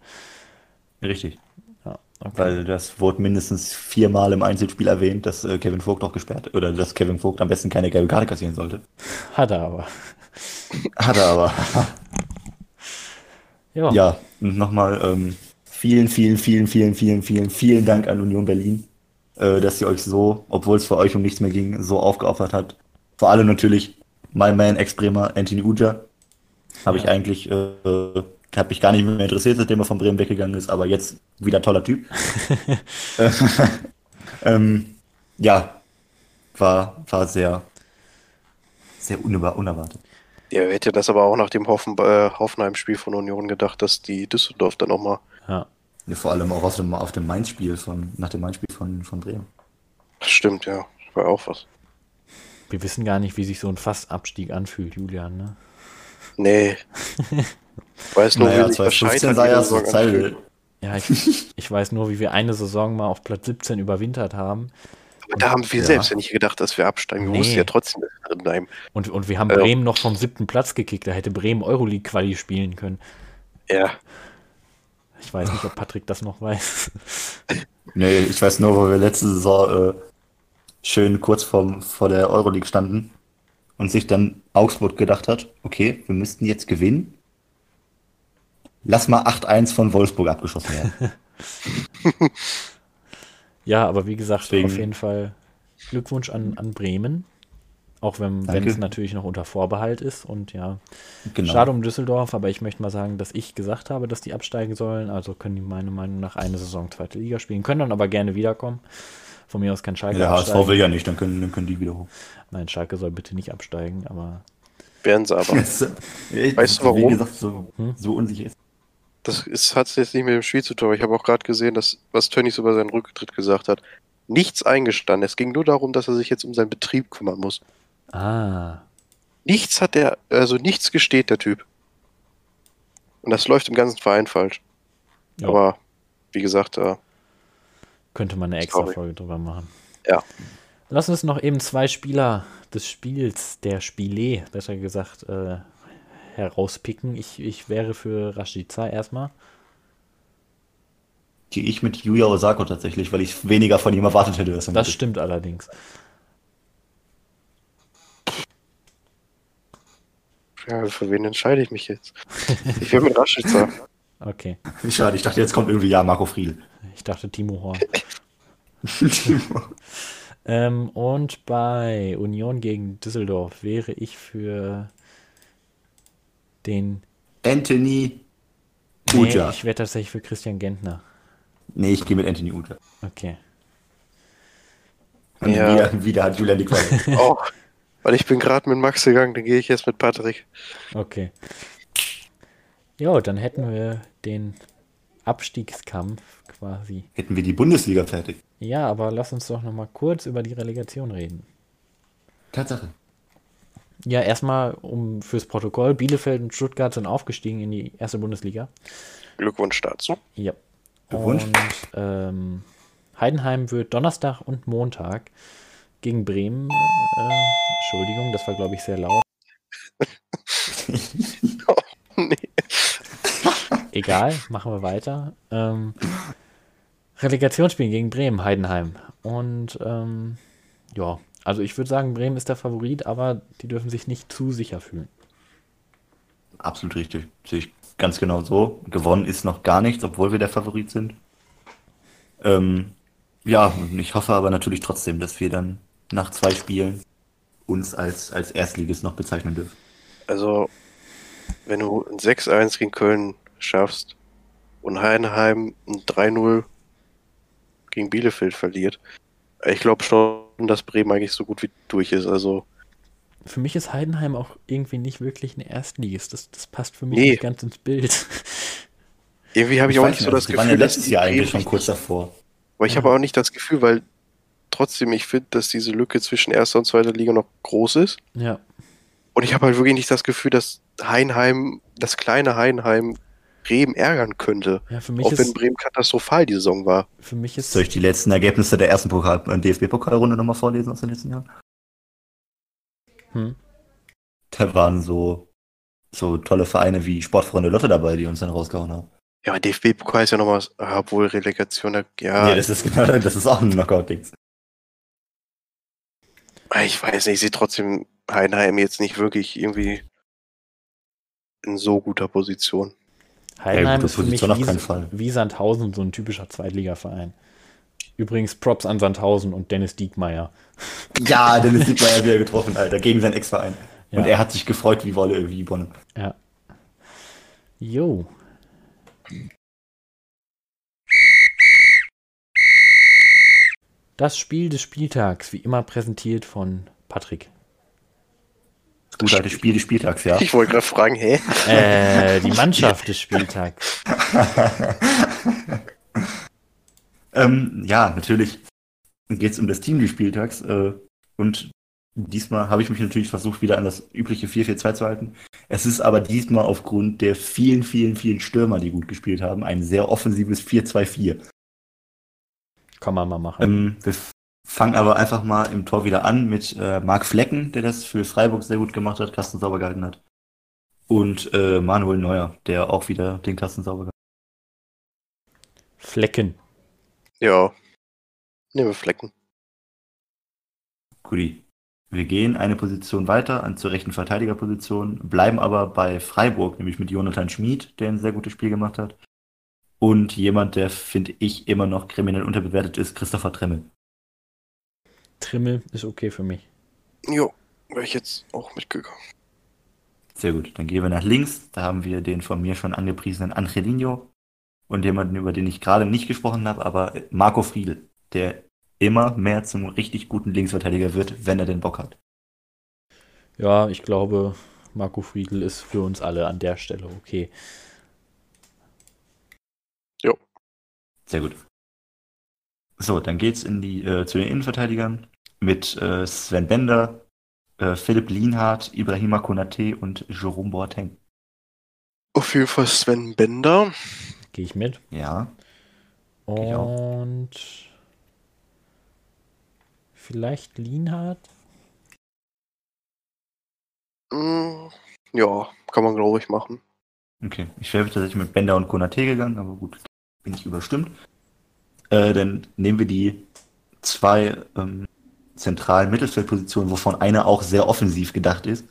richtig. Ja, okay. Weil das wurde mindestens viermal im Einzelspiel erwähnt, dass äh, Kevin Vogt auch gesperrt oder dass Kevin Vogt am besten keine gelbe Karte kassieren sollte. Hat er aber. Hat er aber. Ja. ja, und nochmal ähm, vielen, vielen, vielen, vielen, vielen, vielen, vielen Dank an Union Berlin, äh, dass ihr euch so, obwohl es für euch um nichts mehr ging, so aufgeopfert habt. Vor allem natürlich mein Man Ex-Bremer Anthony Uja. Habe ich eigentlich, äh, habe ich gar nicht mehr interessiert, seitdem er von Bremen weggegangen ist, aber jetzt wieder toller Typ. Äh, ähm, ja, war, war sehr, sehr unerwa- unerwartet. Ja, wer hätte das aber auch nach dem Hoffen, äh, Hoffenheim-Spiel von Union gedacht, dass die Düsseldorf dann nochmal. ja. Ja, vor allem auch auf dem, auf dem Main-Spiel von, nach dem Main-Spiel von, von Bremen. Stimmt, ja. War auch was. Wir wissen gar nicht, wie sich so ein Fastabstieg anfühlt, Julian. Ne? Nee. Weiß nur, Naja, wie sich das 2015 Scheitern sah ja Zeit, anfühlt. Ja, ich, ich weiß nur, wie wir eine Saison mal auf Platz 17 überwintert haben. Aber da haben wir Ja. selbst ja nicht gedacht, dass wir absteigen. Wir Nee. wussten ja trotzdem, drin bleiben. Und, und wir haben Ja. Bremen noch vom siebten Platz gekickt. Da hätte Bremen Euroleague-Quali spielen können. Ja. Ich weiß nicht, ob Patrick das noch weiß. Nee, ich weiß nur, wo wir letzte Saison äh, schön kurz vorm, vor der Euroleague standen und sich dann Augsburg gedacht hat, okay, wir müssten jetzt gewinnen. Lass mal 8-1 von Wolfsburg abgeschossen werden. Ja, aber wie gesagt, Deswegen- auf jeden Fall Glückwunsch an, an Bremen. Auch wenn es natürlich noch unter Vorbehalt ist. Und ja, genau. schade um Düsseldorf, aber ich möchte mal sagen, dass ich gesagt habe, dass die absteigen sollen. Also können die meiner Meinung nach eine Saison zweite Liga spielen, können dann aber gerne wiederkommen. Von mir aus kann Schalke Der HSV will ja nicht, dann können, dann können die wieder hoch. Nein, Schalke soll bitte nicht absteigen, aber Werden sie aber. weißt Weißt du, warum? Wie gesagt, so, Hm? so unsicher ist. Das ist, hat jetzt nicht mit dem Spiel zu tun. aber Ich habe auch gerade gesehen, dass, was Tönnies über seinen Rücktritt gesagt hat. Nichts eingestanden. Es ging nur darum, dass er sich jetzt um seinen Betrieb kümmern muss. Ah, Nichts hat er, also nichts gesteht der Typ. Und das läuft im ganzen Verein falsch. Ja. Aber wie gesagt, äh, könnte man eine extra Sorry. Folge drüber machen. Ja. Lass uns noch eben zwei Spieler des Spiels, der Spiele, besser gesagt, äh, herauspicken. Ich, ich wäre für Rashica erstmal. Gehe ich mit Yuya Osako tatsächlich, weil ich weniger von ihm erwartet hätte. Das mit- stimmt allerdings. Ja, für wen entscheide ich mich jetzt? Ich will mit Rashica. Okay. Schade, ich dachte, jetzt kommt irgendwie ja Marco Friedl. Ich dachte Timo Horn. ähm, und bei Union gegen Düsseldorf wäre ich für den. Anthony Nee, Uja. ich wäre tatsächlich für Christian Gentner. Nee, ich gehe mit Anthony Uja. Okay. Und Ja. wieder, wieder hat Julian die Quali. Oh, weil ich bin gerade mit Max gegangen, dann gehe ich jetzt mit Patrick. Okay. Jo, dann hätten wir den Abstiegskampf quasi. Hätten wir die Bundesliga fertig. Ja, aber lass uns doch noch mal kurz über die Relegation reden. Tatsache. Ja, erstmal um fürs Protokoll. Bielefeld und Stuttgart sind aufgestiegen in die erste Bundesliga. Glückwunsch dazu. Ja. Glückwunsch. Und ähm, Heidenheim wird Donnerstag und Montag gegen Bremen. Äh, Entschuldigung, das war glaube ich sehr laut. nee. Egal, machen wir weiter. Ähm, Relegationsspiel gegen Bremen, Heidenheim. Und ähm, ja, also ich würde sagen, Bremen ist der Favorit, aber die dürfen sich nicht zu sicher fühlen. Absolut richtig. Sehe ich ganz genau so. Gewonnen ist noch gar nichts, obwohl wir der Favorit sind. Ähm, ja, und ich hoffe aber natürlich trotzdem, dass wir dann nach zwei Spielen uns als, als Erstligist noch bezeichnen dürfen. Also, wenn du ein 6-1 gegen Köln schaffst und Heidenheim ein 3-0 gegen Bielefeld verliert, ich glaube schon, dass Bremen eigentlich so gut wie durch ist. Also, Für mich ist Heidenheim auch irgendwie nicht wirklich ein Erstligist. Das, das passt für mich Nee. nicht ganz ins Bild. irgendwie habe ich, auch weiß nicht so nicht, das die waren Gefühl, ja letztes Jahr eigentlich schon kurz davor. Aber ich habe auch nicht das Gefühl, weil trotzdem ich finde, dass diese Lücke zwischen erster und zweiter Liga noch groß ist. Ja, Und ich habe halt wirklich nicht das Gefühl, dass Heidenheim, das kleine Heidenheim, Bremen ärgern könnte. ja für mich Auch wenn ist, Bremen katastrophal die Saison war. für mich ist Soll ich die letzten Ergebnisse der ersten Pokal, äh, DFB-Pokalrunde nochmal vorlesen aus den letzten Jahren? hm, Da waren so, so tolle Vereine wie Sportfreunde Lotte dabei, die uns dann rausgehauen haben. Ja, aber DFB-Pokal ist ja nochmal, was- obwohl Relegation, ja, Nee, das ist genau, das ist auch ein Knockout-Ding. Ich weiß nicht, ich sehe trotzdem Heidenheim jetzt nicht wirklich irgendwie in so guter Position. Heidenheim gute ist für mich wie, keinen Fall. wie Sandhausen so ein typischer Zweitligaverein. Übrigens Props an Sandhausen und Dennis Diekmeyer. Ja, Dennis Diekmeyer wieder getroffen, Alter, gegen seinen Ex-Verein. Und Ja. er hat sich gefreut wie Wolle, wie Bonn. Ja. Jo. Das Spiel des Spieltags, wie immer präsentiert von Patrick. Gut, altes Spiel des Spieltags, ja. Ich wollte gerade fragen, hä? Äh, die Mannschaft des Spieltags. ähm, ja, natürlich geht es um das Team des Spieltags. Äh, und diesmal habe ich mich natürlich versucht, wieder an das übliche 4-4-2 zu halten. Es ist aber diesmal aufgrund der vielen, vielen, vielen Stürmer, die gut gespielt haben, ein sehr offensives 4-2-4. Kann man mal machen. Ähm, bef Fang aber einfach mal im Tor wieder an mit äh, Marc Flecken, der das für Freiburg sehr gut gemacht hat, Kasten sauber gehalten hat. Und äh, Manuel Neuer, der auch wieder den Kasten sauber gehalten Flecken. Ja. Nehmen wir Flecken. hat. Guti. Wir gehen eine Position weiter an zur rechten Verteidigerposition, bleiben aber bei Freiburg, nämlich mit Jonathan Schmid, der ein sehr gutes Spiel gemacht hat. Und jemand, der, finde ich, immer noch kriminell unterbewertet ist, Christopher Tremmel. Trimmel ist okay für mich. Jo, wäre ich jetzt auch mitgegangen. Sehr gut. Dann gehen wir nach links. Da haben wir den von mir schon angepriesenen Angelino und jemanden, über den ich gerade nicht gesprochen habe, aber Marco Friedl, der immer mehr zum richtig guten Linksverteidiger wird, wenn er den Bock hat. Ja, ich glaube, Marco Friedl ist für uns alle an der Stelle okay. Sehr gut. So, dann geht's in die, äh, zu den Innenverteidigern mit äh, Sven Bender, äh, Philipp Lienhardt, Ibrahima Konate und Jerome Boateng. Auf jeden Fall Sven Bender. Gehe ich mit. Ja. Und vielleicht Lienhardt? Mm, ja, kann man glaube ich machen. okay. Ich wäre tatsächlich mit Bender und Konate gegangen, aber gut, bin ich überstimmt. Äh, dann nehmen wir die zwei ähm, zentralen Mittelfeldpositionen, wovon eine auch sehr offensiv gedacht ist.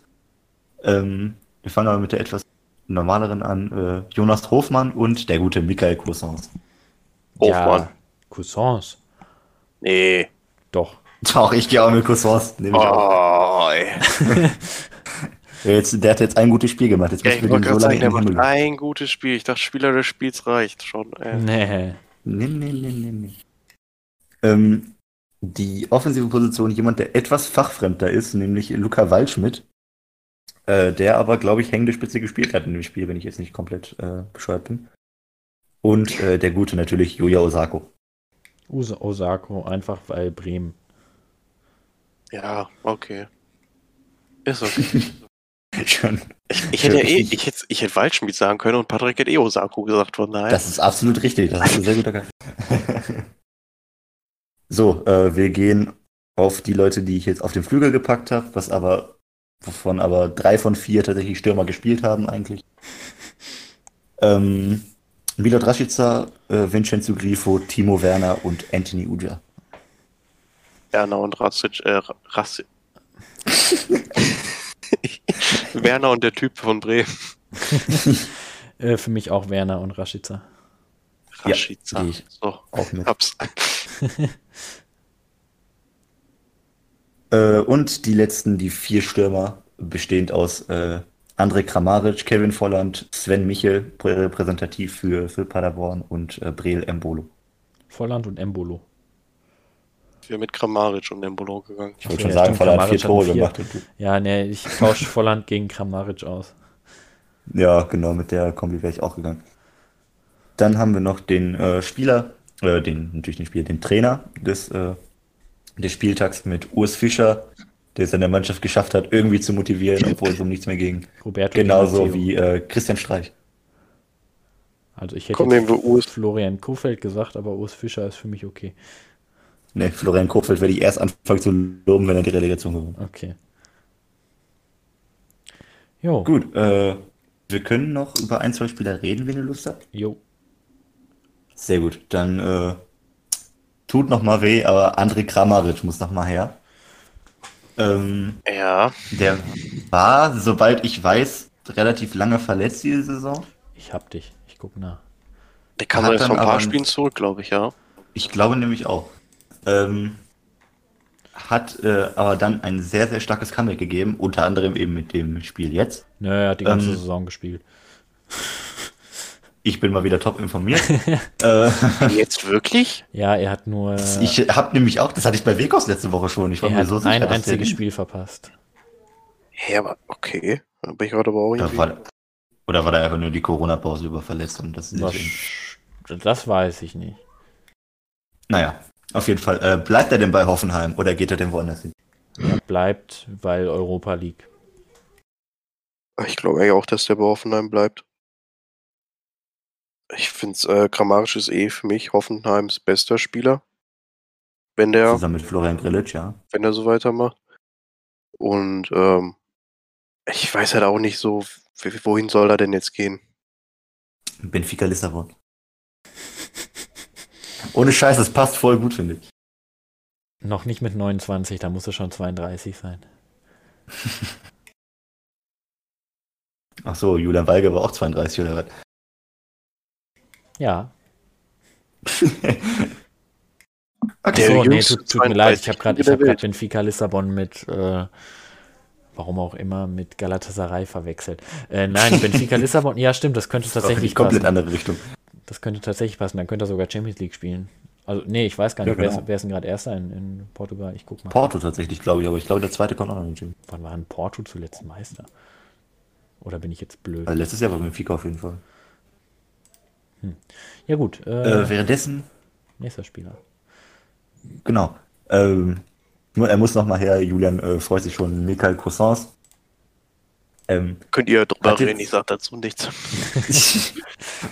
Ähm, wir fangen aber mit der etwas normaleren an. Äh, Jonas Hofmann und der gute Michael Cousins. Hofmann. Ja, Cousins. Nee. Doch. Auch ich gehe auch mit Cousins. Nehme ich auch. Oh, ey. Jetzt, der hat jetzt ein gutes Spiel gemacht. Jetzt Ja, müssen ich wir wollte den so gerade lange sagen, der macht ein gutes Spiel. Ich dachte, Spieler des Spiels reicht schon. Ey. Nee. Nee, nee, nee, nee, nee. Ähm, die offensive Position, jemand, der etwas fachfremder ist, nämlich Luca Waldschmidt, äh, der aber, glaube ich, hängende Spitze gespielt hat in dem Spiel, wenn ich jetzt nicht komplett äh, bescheuert bin. Und äh, der gute natürlich, Julia Osako. Use Osako, einfach weil Bremen. Ja, okay. Ist okay. Schon. Ich hätte ja eh, ich hätte, ich hätte Waldschmied sagen können und Patrick hätte eh Osako gesagt von daher. Das ist absolut richtig. Das ist ein sehr guter so, äh, wir gehen auf die Leute, die ich jetzt auf den Flügel gepackt habe, was aber, wovon aber drei von vier tatsächlich Stürmer gespielt haben eigentlich. Ähm, Milot Rashica, äh, Vincenzo Grifo, Timo Werner und Anthony Uja. Werner und Rassic, äh, Rassi Werner und der Typ von Bremen. Äh, für mich auch Werner und Rashica. Ja, Rashica. geh ich. so, Auch mit. hab's. Äh, und die letzten, die vier Stürmer, bestehend aus äh, André Kramaric, Kevin Volland, Sven Michel, prä- repräsentativ für, für Paderborn und äh, Breel Embolo. Volland und Embolo. Wir mit Kramaric und Embolo gegangen. Ich wollte Ja, schon sagen, stimmt, Volland hat vier Tore vier. gemacht. Ja, nee, ich tausche Volland gegen Kramaric aus. Ja, genau, mit der Kombi wäre ich auch gegangen. Dann haben wir noch den äh, Spieler, äh, den, natürlich den Spieler, den Trainer des, äh, des Spieltags mit Urs Fischer, der es in der Mannschaft geschafft hat, irgendwie zu motivieren, obwohl es um nichts mehr ging. Roberto Genauso Matteo. wie äh, Christian Streich. Also ich hätte Komm, Urs. Florian Kofeld gesagt, aber Urs Fischer ist für mich okay. Ne, Florian Kofeld werde ich erst anfangen zu loben, wenn er die Relegation gewinnt. Okay. Jo, Gut, äh, wir können noch über ein, zwei Spieler reden, wenn ihr Lust habt. jo. Sehr gut, dann äh, tut noch mal weh, aber André Kramaric muss noch mal her. Ähm, Ja, der war, soweit ich weiß, relativ lange verletzt diese Saison. Ich hab dich. Ich guck nach. der kam dann von ein paar Spielen zurück, glaube ich, ja. Ich glaube nämlich auch. Ähm, hat äh, aber dann ein sehr, sehr starkes Comeback gegeben, unter anderem eben mit dem Spiel jetzt. Nö, er hat die ganze Ähm, Saison gespielt. Ich bin mal wieder top informiert. äh, Jetzt wirklich? Ja, er hat nur ich habe nämlich auch, das hatte ich bei Wekos letzte Woche schon. Ich war er mir hat so sicher, ein einziges. Spiel verpasst. Ja, aber okay. Da bin ich heute aber auch Oder irgendwie. war, oder war da einfach nur die Corona-Pause über verletzt und das ist Was, deswegen. das weiß ich nicht. Naja, auf jeden Fall. Äh, bleibt er denn bei Hoffenheim oder geht er denn woanders hin? Er bleibt, weil Europa League. Ich glaube eigentlich auch, dass der bei Hoffenheim bleibt. Ich finde, äh, Grammarisch ist eh für mich Hoffenheims bester Spieler. wenn der, Zusammen mit Florian Grillitsch, ja. wenn er so weitermacht. Und ähm, ich weiß halt auch nicht so, wohin soll er denn jetzt gehen? Benfica Lissabon. Ohne Scheiß, das passt voll gut, finde ich. Noch nicht mit 29, da muss er schon 32 sein. Ach so, Julian Weige war auch 32 oder was? Ja. Der so, nee, tut, tut mir leid, ich 32 habe gerade hab grad. Benfica Lissabon mit, äh, warum auch immer, mit Galatasaray verwechselt. Äh, nein, Benfica Lissabon, ja stimmt, das könnte Das war tatsächlich komplett passen. andere Richtung. Das könnte tatsächlich passen, dann könnte er sogar Champions League spielen. Also, nee, ich weiß gar Ja, nicht, wer, genau. ist, wer ist denn gerade Erster in, in Portugal? Ich guck mal. Porto tatsächlich, glaube ich, aber ich glaube, der zweite kommt auch noch in den Gym. Wann war denn Porto zuletzt Meister? Oder bin ich jetzt blöd? Also letztes Jahr war Benfica auf jeden Fall. Ja gut, äh, Äh, währenddessen, nächster Spieler. genau. Ähm, nur er muss noch mal her, Julian äh, freut sich schon. Michael Cousins. Ähm, Könnt ihr drüber Hat jetzt- reden, ich sag dazu nichts.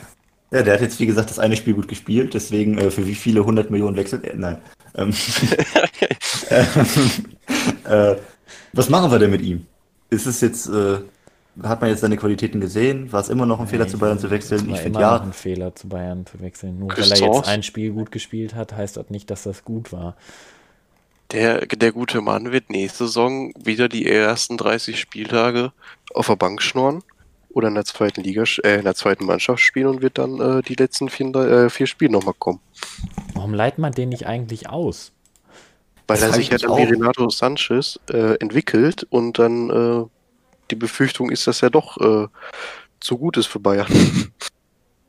ja, der hat jetzt, wie gesagt, das eine Spiel gut gespielt, deswegen äh, für wie viele 100 Millionen wechselt er? Nein. Ähm, ähm, äh, was machen wir denn mit ihm? Ist es jetzt, äh, hat man jetzt seine Qualitäten gesehen? War es immer noch ein Fehler, zu Bayern zu wechseln? Ich finde immer noch ja. ein Fehler, zu Bayern zu wechseln. Nur weil er Christoph? jetzt ein Spiel gut gespielt hat, heißt das nicht, dass das gut war. Der, der gute Mann wird nächste Saison wieder die ersten 30 Spieltage auf der Bank schnorren oder in der zweiten Liga, äh, in der zweiten Mannschaft spielen und wird dann äh, die letzten vier, äh, vier Spiele nochmal kommen. Warum leitet man den nicht eigentlich aus? Weil Das er sich ich ja dann wie. Renato Sanchez äh, entwickelt und dann äh, die Befürchtung ist, dass er doch äh, zu gut ist für Bayern.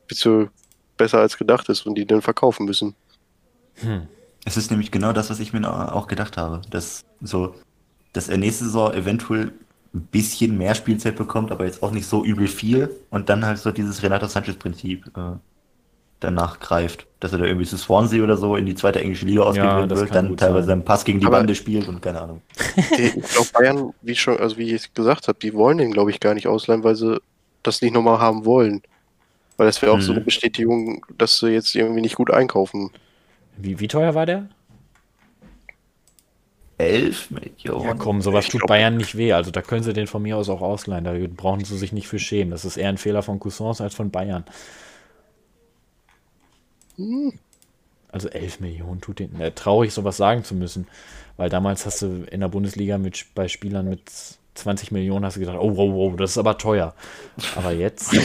Beziehungsweise besser als gedacht ist und die dann verkaufen müssen. Hm. Es ist nämlich genau das, was ich mir auch gedacht habe. Dass, so, dass er nächste Saison eventuell ein bisschen mehr Spielzeit bekommt, aber jetzt auch nicht so übel viel und dann halt so dieses Renato Sanchez-Prinzip äh, danach greift. Dass er da irgendwie zu Swansea oder so in die zweite englische Liga ausgebildet das wird, dann teilweise sein. einen Pass gegen die Aber- Bande spielt und keine Ahnung. Ich glaube, Bayern, wie schon, also wie ich gesagt habe, die wollen den, glaube ich, gar nicht ausleihen, weil sie das nicht nochmal haben wollen. Weil das wäre auch so Mhm. eine Bestätigung, dass sie jetzt irgendwie nicht gut einkaufen. Wie, wie teuer war der? 11 Millionen. Ja, komm, sowas tut Bayern nicht weh. Also da können sie den von mir aus auch ausleihen. Da brauchen sie sich nicht für schämen. Das ist eher ein Fehler von Cousins als von Bayern. Hm. Also 11 Millionen tut den. Äh, traurig, sowas sagen zu müssen. Weil damals hast du in der Bundesliga mit, bei Spielern mit 20 Millionen hast du gedacht, oh, wow, wow, das ist aber teuer. Aber jetzt.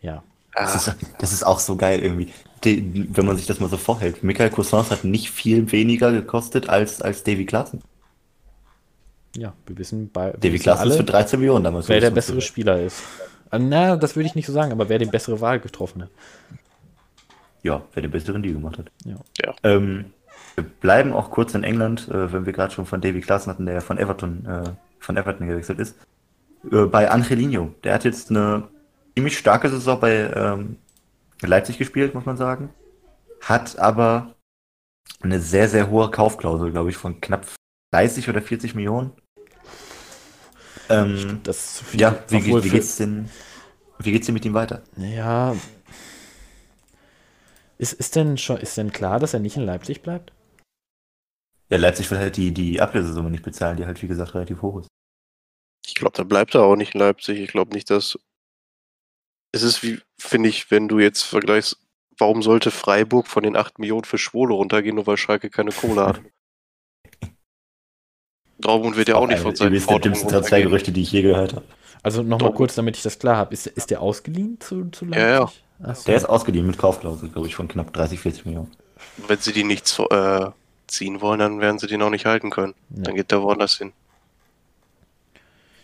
ja. Das ist, das ist auch so geil irgendwie. Die, wenn man sich das mal so vorhält. Michael Cousins hat nicht viel weniger gekostet als, als Davy Klaassen. Ja, wir wissen, bei, Davy Klaassen ist für 13 Millionen damals. wer der bessere Spieler ist. Äh, Na, das würde ich nicht so sagen, aber wer die bessere Wahl getroffen hat. Ja, wer den besseren Deal gemacht hat. Ja. Ja. Ähm, wir bleiben auch kurz in England, äh, wenn wir gerade schon von Davy Klaassen hatten, der ja von Everton, äh, von Everton gewechselt ist. Äh, bei Angelino. Der hat jetzt eine ziemlich starke Saison bei ähm, Leipzig gespielt, muss man sagen. Hat aber eine sehr, sehr hohe Kaufklausel, glaube ich, von knapp 30 oder 40 Millionen. Ähm, Das ist zu viel. ja, wie, wie für- geht's denn, wie geht's denn mit ihm weiter? Ja. Ist, ist, denn schon, ist denn klar, dass er nicht in Leipzig bleibt? Ja, Leipzig will halt die, die Ablösesumme nicht bezahlen, die halt, wie gesagt, relativ hoch ist. Ich glaube, da bleibt er auch nicht in Leipzig. Ich glaube nicht, dass. Es ist wie, finde ich, wenn du jetzt vergleichst, warum sollte Freiburg von den 8 Millionen für Schwole runtergehen, nur weil Schalke keine Kohle hat? Dortmund wird ja auch nicht von Eine seinen Forderungen dümmsten runtergehen. Transfergerüchte, die ich je gehört habe. Also nochmal kurz, damit ich das klar habe. Ist, ist der ausgeliehen zu, zu Ja, ja. Leipzig? Ach so. Der ist ausgeliehen mit Kaufklausel, glaube ich, von knapp 30, 40 Millionen. Wenn sie die nicht äh, ziehen wollen, dann werden sie den auch nicht halten können. Ja. Dann geht der woanders hin.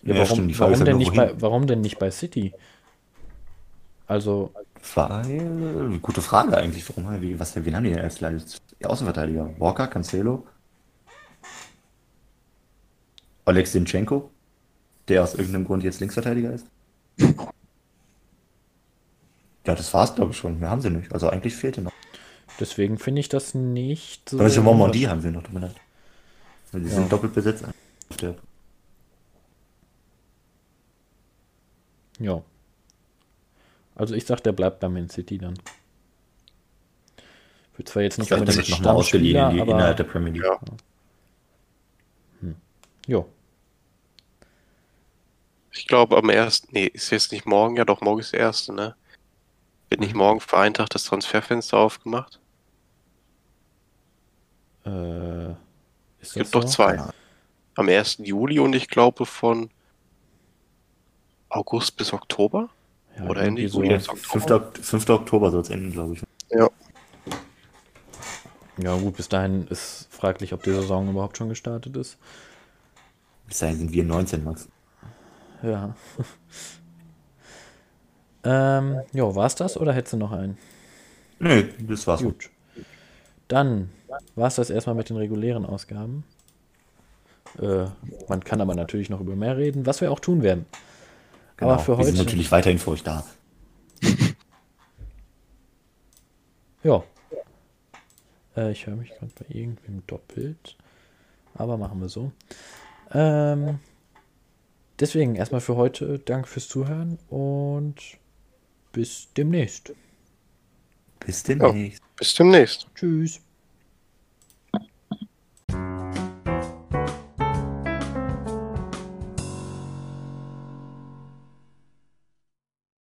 Ja, Ja, warum, stimmt, warum, ja denn bei, warum denn nicht bei City? Also, Weil, gute Frage eigentlich, warum, wie, was, wen haben die denn als Leid- Außenverteidiger? Walker, Cancelo? Oleg Sinchenko, der aus irgendeinem Grund jetzt Linksverteidiger ist? Ja, das war's, glaube ich, schon. Mehr haben sie nicht. Also eigentlich fehlte noch. deswegen finde ich das nicht so. Also Mondi haben sie noch, tut mir leid. Die Ja. sind doppelt besetzt. Ja. Also ich sag, der bleibt bei Man City dann. Wird zwar jetzt Ich nicht unbedingt nochmal ausgeliehen in die, Stammspieler, innerhalb aber der Premier League. Ja. jo. Ich glaube am ersten, nee, ist jetzt nicht morgen, ja doch, morgen ist der erste, ne? Wird nicht morgen für einen Tag das Transferfenster aufgemacht? Äh, ist Es das gibt doch so? zwei. Am 1. Juli und ich glaube von August bis Oktober? Ja, Oder irgendwie Ende so. Juli. Ja, 5. Ok- 5. Oktober soll es enden, glaube ich. Ja, gut, bis dahin ist fraglich, ob die Saison überhaupt schon gestartet ist. Bis dahin sind wir 19, Max. Ja. ähm, jo, war's das oder hättest du noch einen? Nö, das war's. Gut. Dann war's das erstmal mit den regulären Ausgaben. Äh, man kann aber natürlich noch über mehr reden, was wir auch tun werden. Genau. Aber für wir sind heute. natürlich weiterhin für euch da. Ja. Äh, ich höre mich gerade bei irgendwem doppelt. Aber machen wir so. Ähm, deswegen erstmal für heute Danke fürs Zuhören und bis demnächst. Bis demnächst. Bis demnächst. Tschüss.